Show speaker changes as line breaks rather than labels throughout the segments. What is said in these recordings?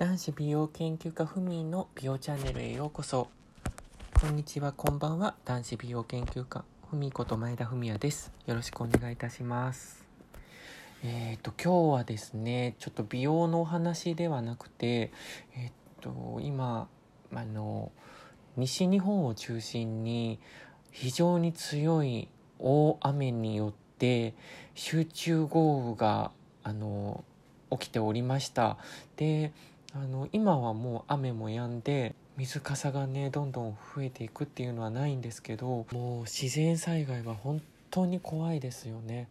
男子美容研究家ふみの美容チャンネルへようこそ。こんにちはこんばんは。男子美容研究家ふみこと前田文也です。よろしくお願いいたします。えっ、ー、と今日はですねちょっと美容のお話ではなくてえっ、ー、と今あの西日本を中心に非常に強い大雨によって集中豪雨があの起きておりました。であの今はもう雨も止んで水かさがねどんどん増えていくっていうのはないんですけどもう自然災害は本当に怖いですよね。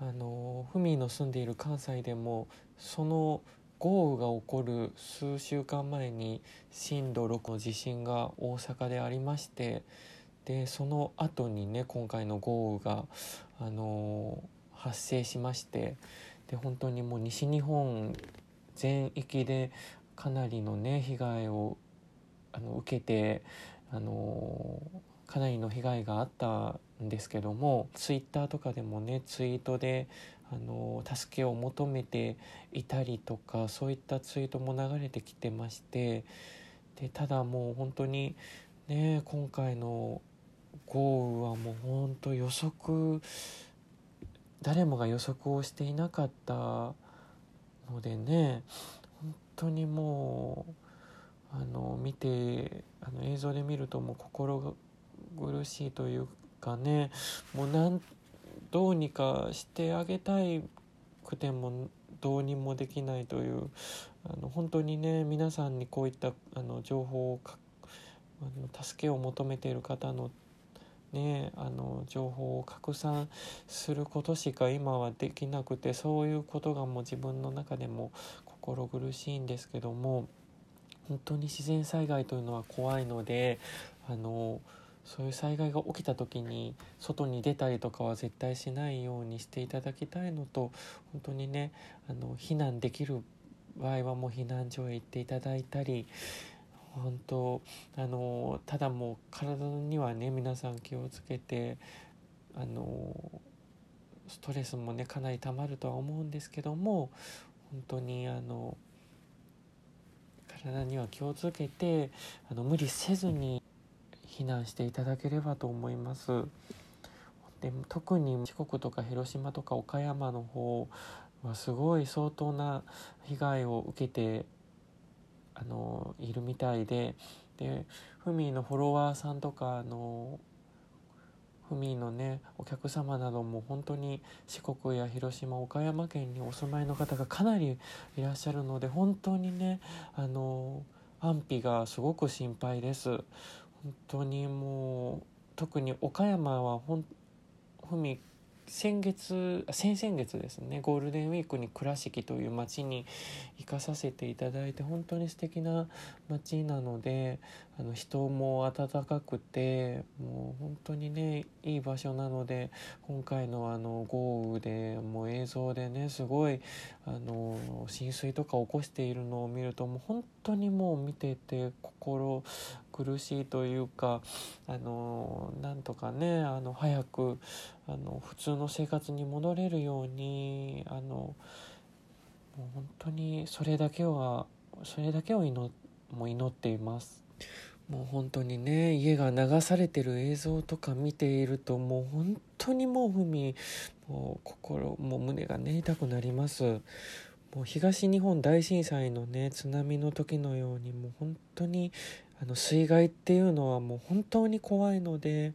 あのふみの住んでいる関西でもその豪雨が起こる数週間前に震度6の地震が大阪でありましてでその後にね今回の豪雨が、あの発生しましてで本当にもう西日本全域でかなりのね被害をあの受けてあのかなりの被害があったんですけどもツイッターとかでもねツイートであの助けを求めていたりとかそういったツイートも流れてきてましてでただもう本当にね今回の豪雨はもう本当予測誰もが予測をしていなかったのでね本当にもうあの見てあの映像で見るともう心苦しいというかねもうなんどうにかしてあげたいくてもどうにもできないというあの本当にね皆さんにこういったあの情報をあの助けを求めている方のね、あの情報を拡散することしか今はできなくてそういうことがもう自分の中でも心苦しいんですけども本当に自然災害というのは怖いのであのそういう災害が起きた時に外に出たりとかは絶対しないようにしていただきたいのと本当にねあの避難できる場合はもう避難所へ行っていただいたり本当あのただもう体にはね皆さん気をつけてあのストレスもねかなりたまるとは思うんですけども本当にあの体には気をつけてあの無理せずに避難していただければと思います。で特に四国とか広島とか岡山の方はすごい相当な被害を受けてあのいるみたいででフミーのフォロワーさんとかあのフミーのねお客様なども本当に四国や広島岡山県にお住まいの方がかなりいらっしゃるので本当にねあの安否がすごく心配です。本当にもう特に岡山はほんふみ先月先々月ですねゴールデンウィークに倉敷という町に行かさせていただいて本当に素敵な町なのであの人も温かくてもう本当にねいい場所なので今回のあの豪雨でもう映像でねすごいあの浸水とか起こしているのを見るともう本当にもう見てて心苦しいというかあのなんとかねあの早くあの普通の生活に戻れるようにあのもう本当にそれだけはそれだけを祈もう祈っています。もう本当にね家が流されてる映像とか見ているともう本当にもうふみもう心もう胸がね痛くなりますもう東日本大震災のね津波の時のようにもう本当にあの水害っていうのはもう本当に怖いので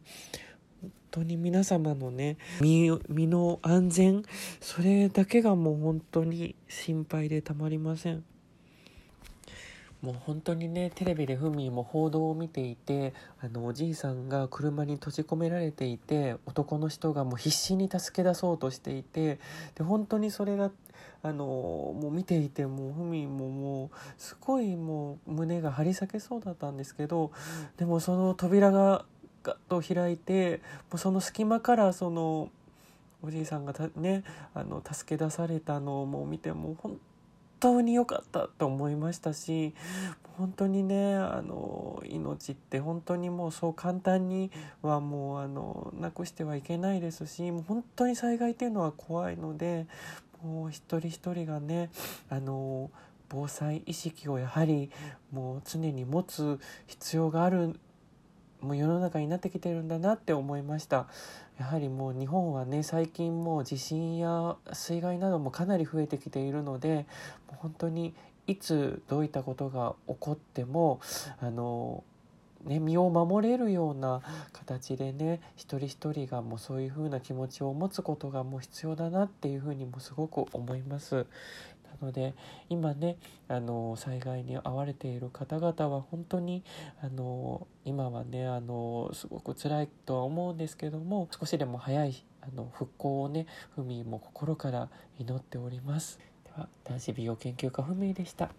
本当に皆様のね身身の安全それだけがもう本当に心配でたまりません。もう本当にねテレビでふみも報道を見ていてあのおじいさんが車に閉じ込められていて男の人がもう必死に助け出そうとしていてで本当にそれがあのもう見ていてもうふみももうすごいもう胸が張り裂けそうだったんですけどでもその扉がガッと開いてもうその隙間からそのおじいさんがねあの助け出されたのをもう見てもう本当に良かったと思いましたし本当にねあの命って本当にもうそう簡単にはもうあのなくしてはいけないですしもう本当に災害っていうのは怖いのでもう一人一人がねあの防災意識をやはりもう常に持つ必要があるもう世の中になってきてるんだなって思いました。やはりもう日本はね最近もう地震や水害などもかなり増えてきているのでもう本当にいつどういったことが起こってもあのね、身を守れるような形でね一人一人がもうそういう風な気持ちを持つことがもう必要だなっていう風にもすごく思います。なので今ねあの災害に遭われている方々は本当にあの今はねあのすごく辛いとは思うんですけども少しでも早いあの復興をねふみも心から祈っております。では男子美容研究家ふみでした。